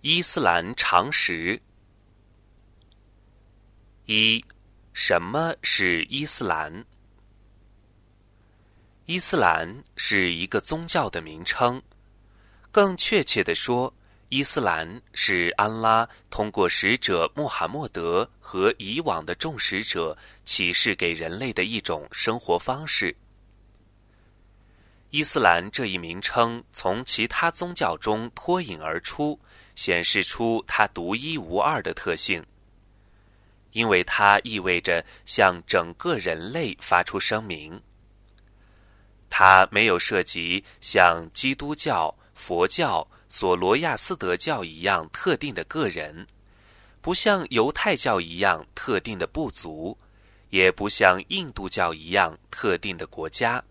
伊斯兰常识：一、什么是伊斯兰？伊斯兰是一个宗教的名称，更确切的说，伊斯兰是安拉通过使者穆罕默德和以往的众使者启示给人类的一种生活方式。伊斯兰这一名称从其他宗教中脱颖而出。显示出它独一无二的特性，因为它意味着向整个人类发出声明。它没有涉及像基督教、佛教、索罗亚斯德教一样特定的个人，不像犹太教一样特定的部族，也不像印度教一样特定的国家。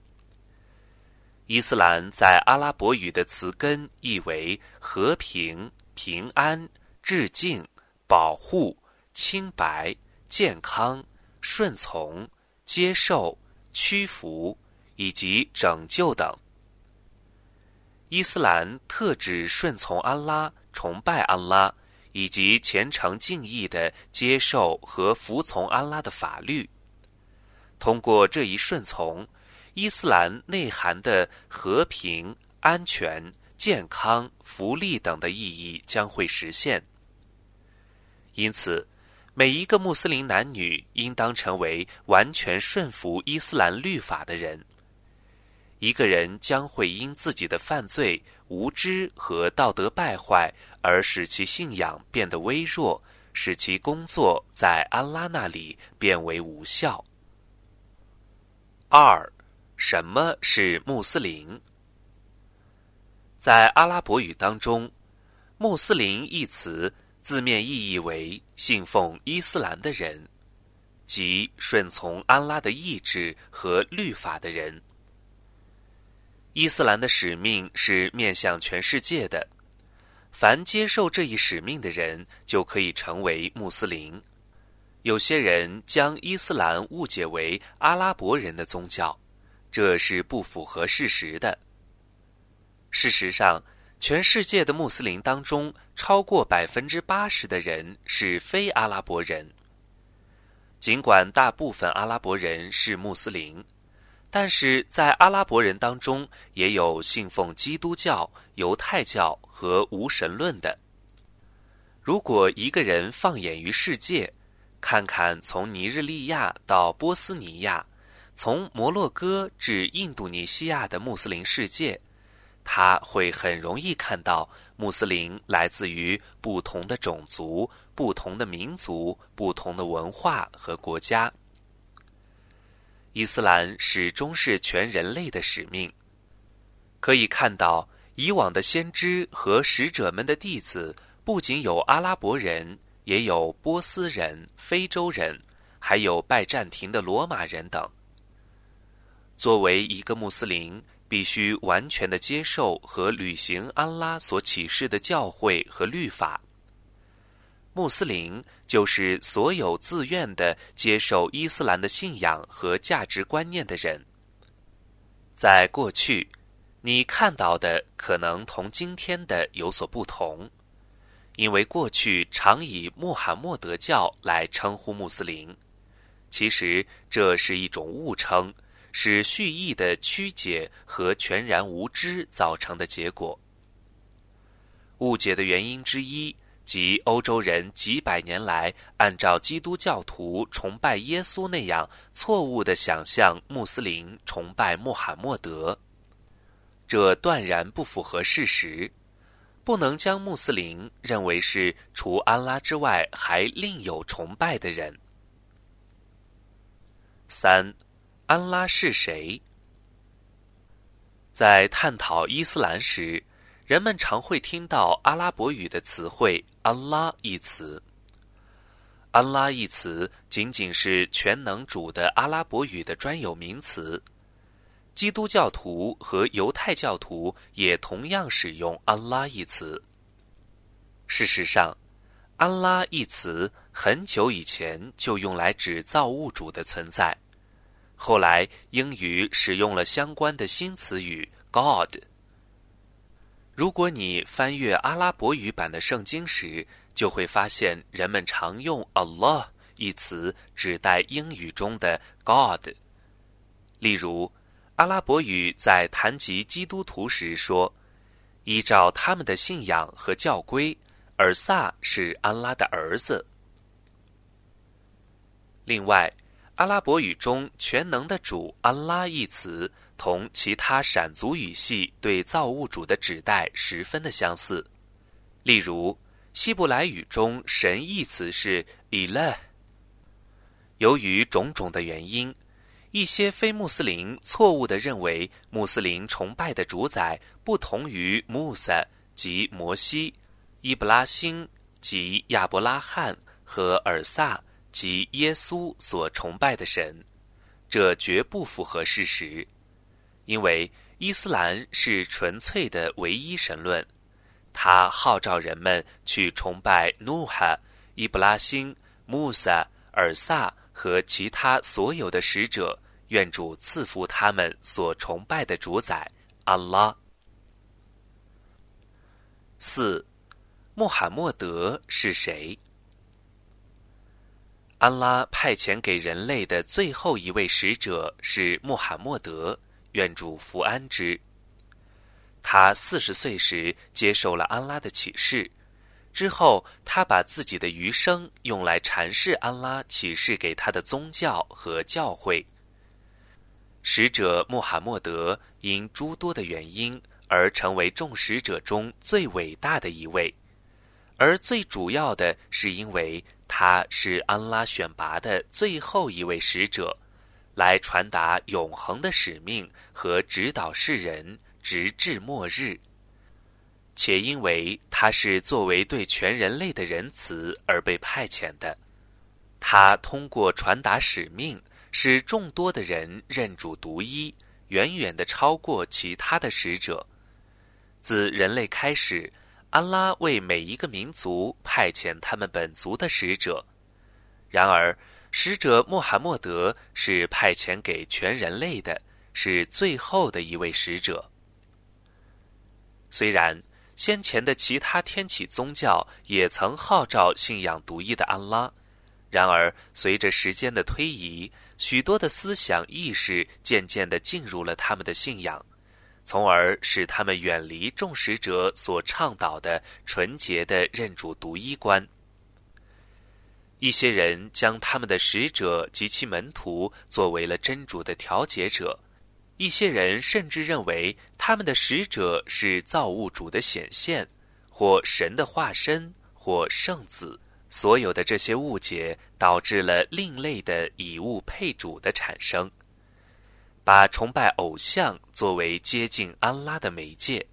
伊斯兰在阿拉伯语的词根意为和平。平安、致敬、保护、清白、健康、顺从、接受、屈服以及拯救等。伊斯兰特指顺从安拉、崇拜安拉，以及虔诚敬意的接受和服从安拉的法律。通过这一顺从，伊斯兰内涵的和平、安全。健康、福利等的意义将会实现。因此，每一个穆斯林男女应当成为完全顺服伊斯兰律法的人。一个人将会因自己的犯罪、无知和道德败坏而使其信仰变得微弱，使其工作在安拉那里变为无效。二，什么是穆斯林？在阿拉伯语当中，“穆斯林”一词字面意义为信奉伊斯兰的人，即顺从安拉的意志和律法的人。伊斯兰的使命是面向全世界的，凡接受这一使命的人就可以成为穆斯林。有些人将伊斯兰误解为阿拉伯人的宗教，这是不符合事实的。事实上，全世界的穆斯林当中，超过百分之八十的人是非阿拉伯人。尽管大部分阿拉伯人是穆斯林，但是在阿拉伯人当中，也有信奉基督教、犹太教和无神论的。如果一个人放眼于世界，看看从尼日利亚到波斯尼亚，从摩洛哥至印度尼西亚的穆斯林世界。他会很容易看到穆斯林来自于不同的种族、不同的民族、不同的文化和国家。伊斯兰始终是全人类的使命。可以看到，以往的先知和使者们的弟子不仅有阿拉伯人，也有波斯人、非洲人，还有拜占庭的罗马人等。作为一个穆斯林。必须完全的接受和履行安拉所启示的教诲和律法。穆斯林就是所有自愿的接受伊斯兰的信仰和价值观念的人。在过去，你看到的可能同今天的有所不同，因为过去常以穆罕默德教来称呼穆斯林，其实这是一种误称。是蓄意的曲解和全然无知造成的结果。误解的原因之一，即欧洲人几百年来按照基督教徒崇拜耶稣那样错误的想象穆斯林崇拜穆罕默德，这断然不符合事实。不能将穆斯林认为是除安拉之外还另有崇拜的人。三。安拉是谁？在探讨伊斯兰时，人们常会听到阿拉伯语的词汇“安拉”一词。安拉一词仅仅是全能主的阿拉伯语的专有名词。基督教徒和犹太教徒也同样使用“安拉”一词。事实上，“安拉”一词很久以前就用来指造物主的存在。后来，英语使用了相关的新词语 “God”。如果你翻阅阿拉伯语版的圣经时，就会发现人们常用 “Allah” 一词指代英语中的 “God”。例如，阿拉伯语在谈及基督徒时说：“依照他们的信仰和教规，尔萨是安拉的儿子。”另外，阿拉伯语中“全能的主安拉”一词。同其他闪族语系对造物主的指代十分的相似，例如希伯来语中“神”一词是 “ilah”。由于种种的原因，一些非穆斯林错误地认为穆斯林崇拜的主宰不同于穆萨及摩西、伊布拉辛及亚伯拉罕和尔萨及耶稣所崇拜的神，这绝不符合事实。因为伊斯兰是纯粹的唯一神论，他号召人们去崇拜努哈、伊布拉辛、穆萨、尔萨和其他所有的使者，愿主赐福他们所崇拜的主宰安拉。四，穆罕默德是谁？安拉派遣给人类的最后一位使者是穆罕默德。愿主福安之。他四十岁时接受了安拉的启示，之后他把自己的余生用来阐释安拉启示给他的宗教和教会。使者穆罕默德因诸多的原因而成为众使者中最伟大的一位，而最主要的是因为他是安拉选拔的最后一位使者。来传达永恒的使命和指导世人直至末日，且因为他是作为对全人类的仁慈而被派遣的，他通过传达使命，使众多的人认主独一，远远的超过其他的使者。自人类开始，安拉为每一个民族派遣他们本族的使者，然而。使者穆罕默德是派遣给全人类的，是最后的一位使者。虽然先前的其他天启宗教也曾号召信仰独一的安拉，然而随着时间的推移，许多的思想意识渐渐地进入了他们的信仰，从而使他们远离众使者所倡导的纯洁的认主独一观。一些人将他们的使者及其门徒作为了真主的调解者，一些人甚至认为他们的使者是造物主的显现，或神的化身，或圣子。所有的这些误解导致了另类的以物配主的产生，把崇拜偶像作为接近安拉的媒介。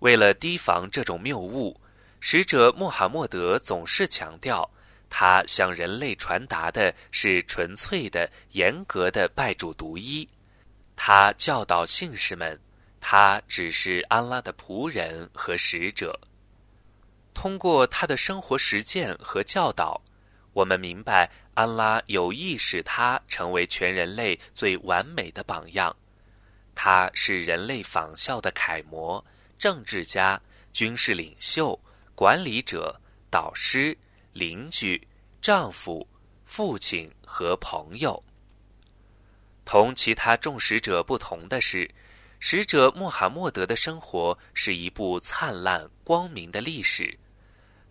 为了提防这种谬误。使者穆罕默德总是强调，他向人类传达的是纯粹的、严格的拜主独一。他教导信士们，他只是安拉的仆人和使者。通过他的生活实践和教导，我们明白安拉有意使他成为全人类最完美的榜样。他是人类仿效的楷模、政治家、军事领袖。管理者、导师、邻居、丈夫、父亲和朋友。同其他众使者不同的是，使者穆罕默德的生活是一部灿烂光明的历史，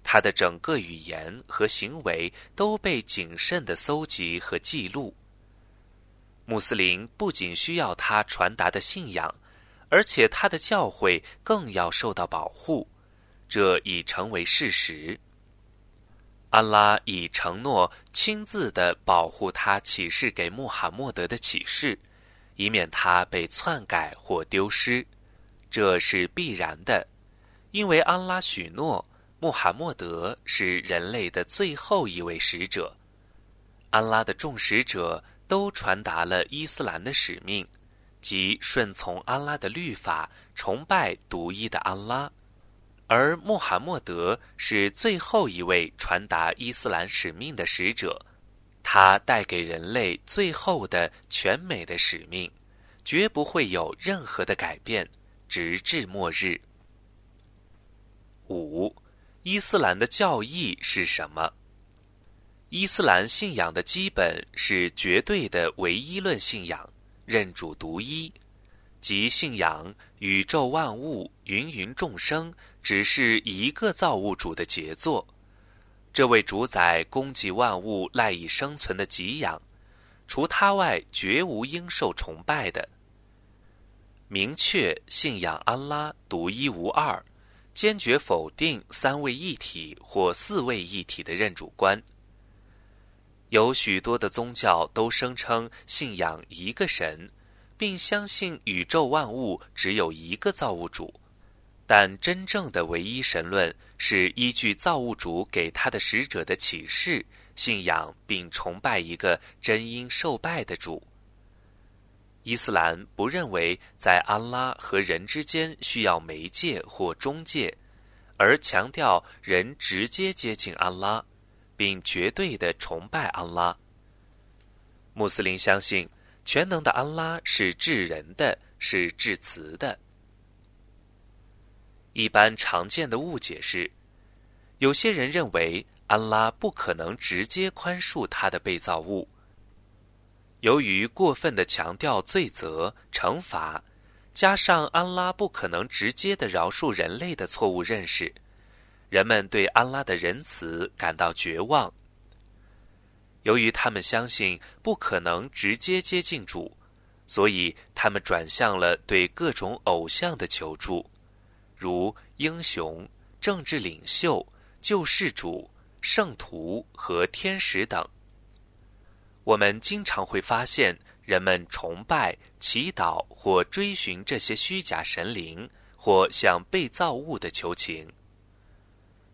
他的整个语言和行为都被谨慎的搜集和记录。穆斯林不仅需要他传达的信仰，而且他的教诲更要受到保护。这已成为事实。安拉已承诺亲自的保护他启示给穆罕默德的启示，以免他被篡改或丢失。这是必然的，因为安拉许诺穆罕默德是人类的最后一位使者。安拉的众使者都传达了伊斯兰的使命，即顺从安拉的律法，崇拜独一的安拉。而穆罕默德是最后一位传达伊斯兰使命的使者，他带给人类最后的全美的使命，绝不会有任何的改变，直至末日。五，伊斯兰的教义是什么？伊斯兰信仰的基本是绝对的唯一论信仰，认主独一，即信仰宇宙万物、芸芸众生只是一个造物主的杰作，这位主宰供给万物赖以生存的给养，除他外绝无应受崇拜的。明确信仰安拉独一无二。坚决否定三位一体或四位一体的认主观。有许多的宗教都声称信仰一个神，并相信宇宙万物只有一个造物主，但真正的唯一神论是依据造物主给他的使者的启示，信仰并崇拜一个真因受拜的主。伊斯兰不认为在安拉和人之间需要媒介或中介，而强调人直接接近安拉，并绝对的崇拜安拉。穆斯林相信全能的安拉是治人的，是至慈的。一般常见的误解是，有些人认为安拉不可能直接宽恕他的被造物。由于过分的强调罪责惩罚，加上安拉不可能直接的饶恕人类的错误认识，人们对安拉的仁慈感到绝望。由于他们相信不可能直接接近主，所以他们转向了对各种偶像的求助，如英雄、政治领袖、救世主、圣徒和天使等。我们经常会发现，人们崇拜、祈祷或追寻这些虚假神灵，或向被造物的求情。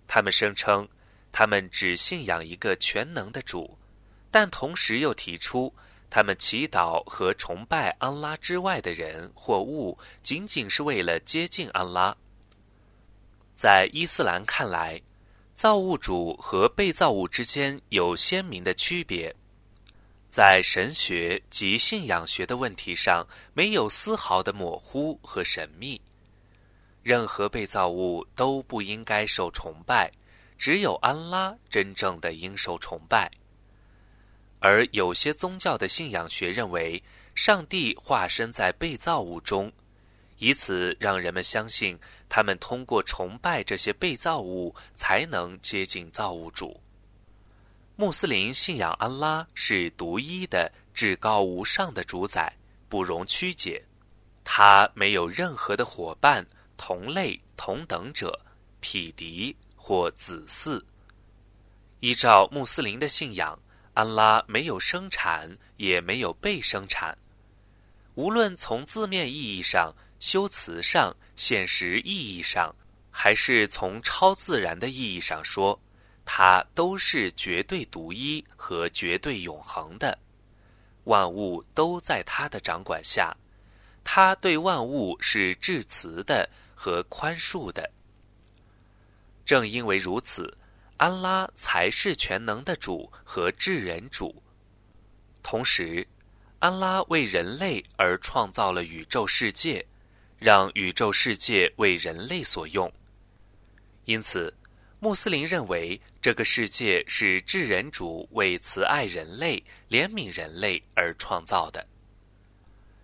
他们声称，他们只信仰一个全能的主，但同时又提出，他们祈祷和崇拜安拉之外的人或物，仅仅是为了接近安拉。在伊斯兰看来，造物主和被造物之间有鲜明的区别。在神学及信仰学的问题上，没有丝毫的模糊和神秘。任何被造物都不应该受崇拜，只有安拉真正的应受崇拜。而有些宗教的信仰学认为，上帝化身在被造物中，以此让人们相信，他们通过崇拜这些被造物，才能接近造物主。穆斯林信仰安拉是独一的、至高无上的主宰，不容曲解。他没有任何的伙伴、同类、同等者、匹敌或子嗣。依照穆斯林的信仰，安拉没有生产，也没有被生产。无论从字面意义上、修辞上、现实意义上，还是从超自然的意义上说。它都是绝对独一和绝对永恒的，万物都在他的掌管下，他对万物是至慈的和宽恕的。正因为如此，安拉才是全能的主和至人主。同时，安拉为人类而创造了宇宙世界，让宇宙世界为人类所用。因此。穆斯林认为，这个世界是至人主为慈爱人类、怜悯人类而创造的。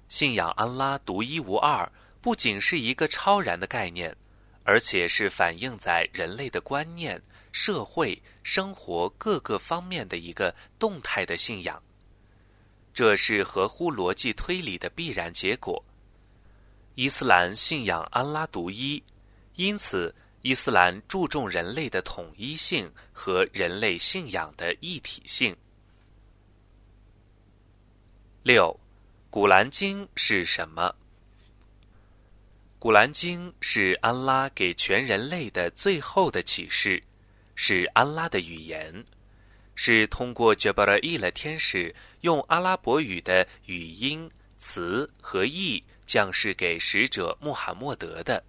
信仰安拉独一无二，不仅是一个超然的概念，而且是反映在人类的观念、社会、生活各个方面的一个动态的信仰。这是合乎逻辑推理的必然结果。伊斯兰信仰安拉独一，因此。伊斯兰注重人类的统一性和人类信仰的一体性。六，《古兰经》是什么？《古兰经》是安拉给全人类的最后的启示，是安拉的语言，是通过杰巴拉伊勒天使用阿拉伯语的语音、词和意降世给使者穆罕默德的。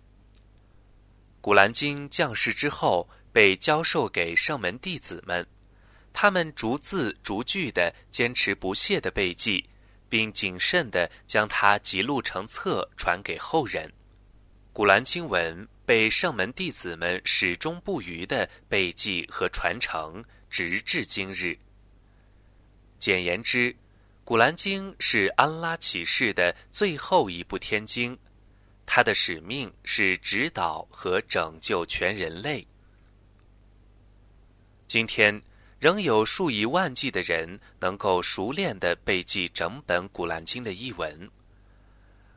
古兰经降世之后，被教授给圣门弟子们，他们逐字逐句的坚持不懈的背记，并谨慎的将它记录成册传给后人。古兰经文被圣门弟子们始终不渝的背记和传承，直至今日。简言之，古兰经是安拉启示的最后一部天经，他的使命是指导和拯救全人类。今天，仍有数以万计的人能够熟练的背记整本古兰经的译文。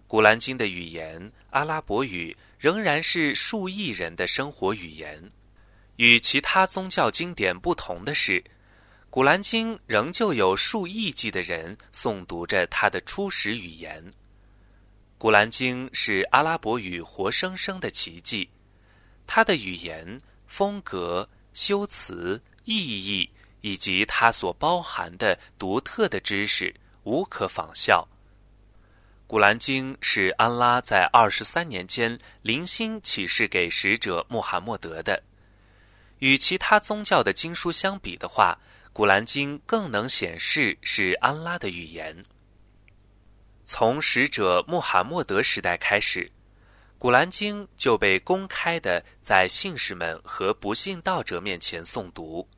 古兰经的语言阿拉伯语仍然是数亿人的生活语言。与其他宗教经典不同的是，古兰经仍旧有数亿计的人诵读着它的初始语言。古兰经是阿拉伯语活生生的奇迹，它的语言、风格、修辞、意义以及它所包含的独特的知识，无可仿效。古兰经是安拉在二十三年间零星启示给使者穆罕默德的。与其他宗教的经书相比的话，古兰经更能显示是安拉的语言。从使者穆罕默德时代开始，古兰经就被公开的在信士们和不信道者面前诵读。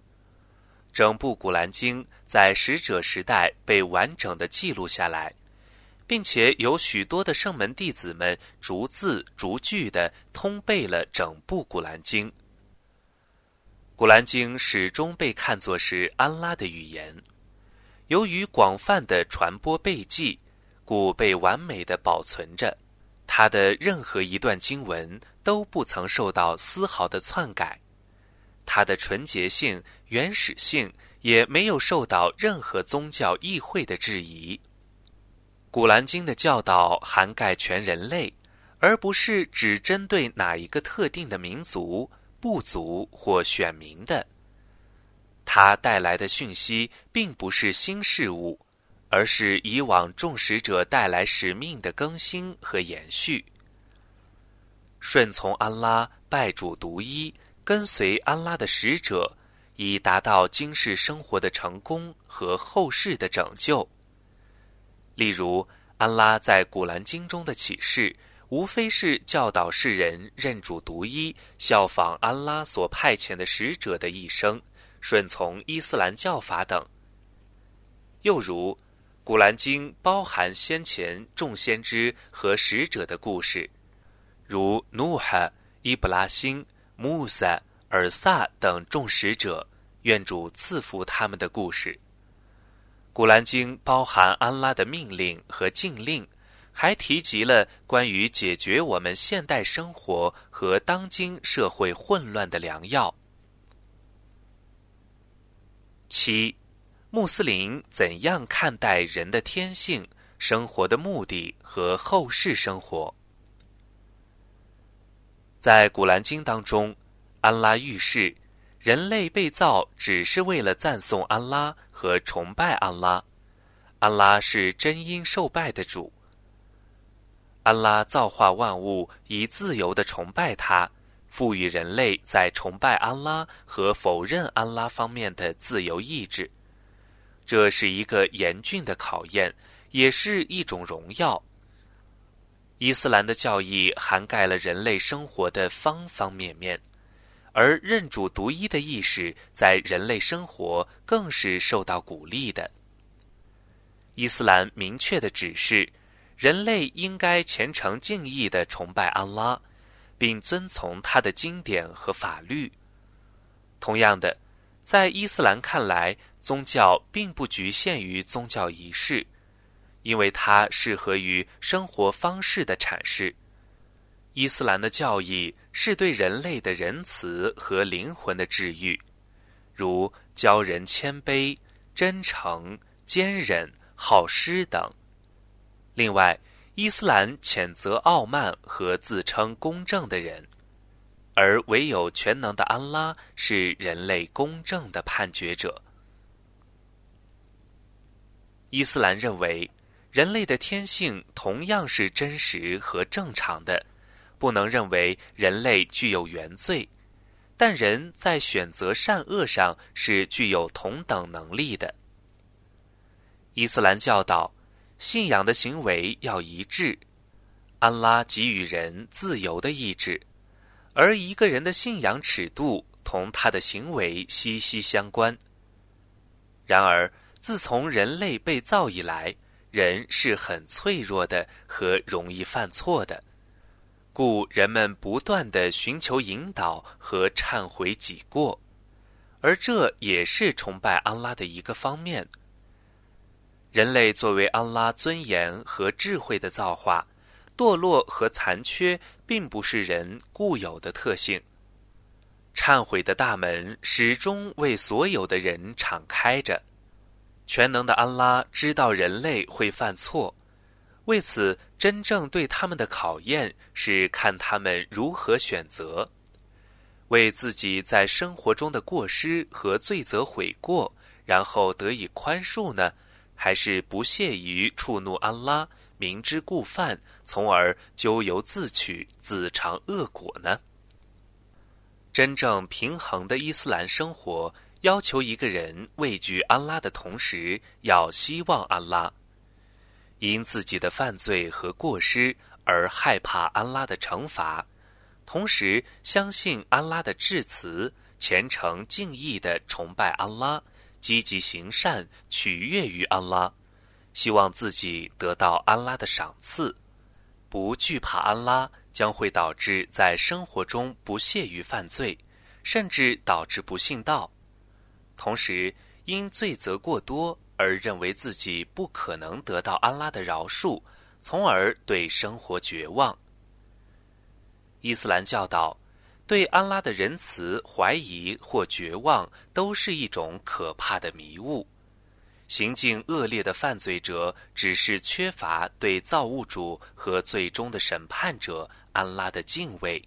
整部古兰经在使者时代被完整的记录下来。并且有许多的圣门弟子们逐字逐句的通背了整部古兰经。古兰经始终被看作是安拉的语言，由于广泛的传播背记，故被完美的保存着。它的任何一段经文都不曾受到丝毫的篡改，它的纯洁性、原始性也没有受到任何宗教议会的质疑。古兰经的教导涵盖全人类，而不是只针对哪一个特定的民族、部族或选民的。它带来的讯息并不是新事物，而是以往众使者带来使命的更新和延续。顺从安拉，拜主独一，跟随安拉的使者，以达到今世生活的成功和后世的拯救。例如，安拉在古兰经中的启示，无非是教导世人认主独一，效仿安拉所派遣的使者的一生，顺从伊斯兰教法等。又如，古兰经包含先前众先知和使者的故事，如努哈、伊布拉辛、穆萨、尔萨等众使者，愿主赐福他们的故事。古兰经包含安拉的命令和禁令，还提及了关于解决我们现代生活和当今社会混乱的良药。七，穆斯林怎样看待人的天性、生活的目的和后世生活？在古兰经当中，安拉预示。人类被造只是为了赞颂安拉和崇拜安拉，安拉是真因受拜的主。安拉造化万物以自由的崇拜他，赋予人类在崇拜安拉和否认安拉方面的自由意志。这是一个严峻的考验，也是一种荣耀。伊斯兰的教义涵盖了人类生活的方方面面。而认主独一的意识在人类生活更是受到鼓励的。伊斯兰明确的指示，人类应该虔诚敬意的崇拜安拉，并遵从他的经典和法律。同样的，在伊斯兰看来，宗教并不局限于宗教仪式，因为它适合于生活方式的阐释。伊斯兰的教义是对人类的仁慈和灵魂的治愈，如教人谦卑、真诚、坚忍、好施等。另外，伊斯兰谴责傲慢和自称公正的人，而唯有全能的安拉是人类公正的判决者。伊斯兰认为，人类的天性同样是真实和正常的。不能认为人类具有原罪，但人在选择善恶上是具有同等能力的。伊斯兰教导，信仰的行为要一致，安拉给予人自由的意志，而一个人的信仰尺度同他的行为息息相关。然而，自从人类被造以来，人是很脆弱的和容易犯错的，故人们不断的寻求引导和忏悔己过，而这也是崇拜安拉的一个方面。人类作为安拉尊严和智慧的造化。堕落和残缺并不是人固有的特性。忏悔的大门始终为所有的人敞开着。全能的安拉知道人类会犯错，为此，真正对他们的考验是看他们如何选择：为自己在生活中的过失和罪责悔过，然后得以宽恕呢，还是不屑于触怒安拉？明知故犯，从而咎由自取，自尝恶果呢？真正平衡的伊斯兰生活，要求一个人畏惧安拉的同时，要希望安拉。因自己的犯罪和过失而害怕安拉的惩罚，同时相信安拉的致辞，虔诚敬意的崇拜安拉，积极行善，取悦于安拉。希望自己得到安拉的赏赐，不惧怕安拉，将会导致在生活中不屑于犯罪，甚至导致不信道。同时，因罪责过多而认为自己不可能得到安拉的饶恕，从而对生活绝望。伊斯兰教导，对安拉的仁慈怀疑或绝望，都是一种可怕的迷雾。行径恶劣的犯罪者，只是缺乏对造物主和最终的审判者安拉的敬畏。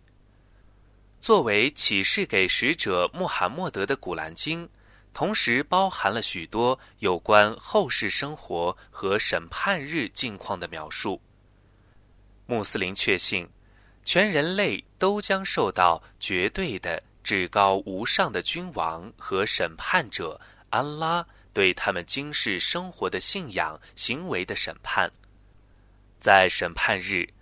作为启示给使者穆罕默德的古兰经，同时包含了许多有关后世生活和审判日境况的描述。穆斯林确信，全人类都将受到绝对的至高无上的君王和审判者安拉。对他们今世生活的信仰行为的审判，在审判日，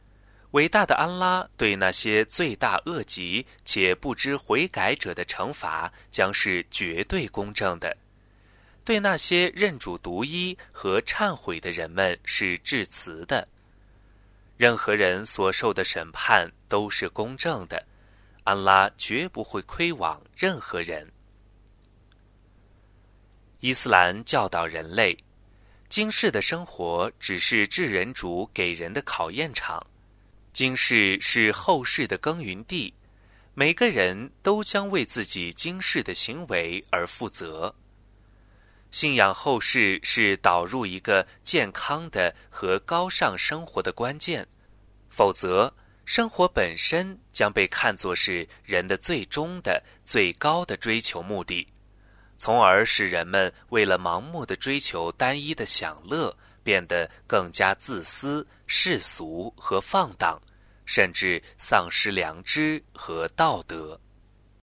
伟大的安拉对那些罪大恶极且不知悔改者的惩罚将是绝对公正的；对那些认主独一和忏悔的人们是致辞的。任何人所受的审判都是公正的，安拉绝不会亏枉任何人。伊斯兰教导人类，今世的生活只是智人主给人的考验场，今世是后世的耕耘地，每个人都将为自己今世的行为而负责。信仰后世是导入一个健康的和高尚生活的关键，否则，生活本身将被看作是人的最终的、最高的追求目的。从而使人们为了盲目的追求单一的享乐，变得更加自私、世俗和放荡，甚至丧失良知和道德。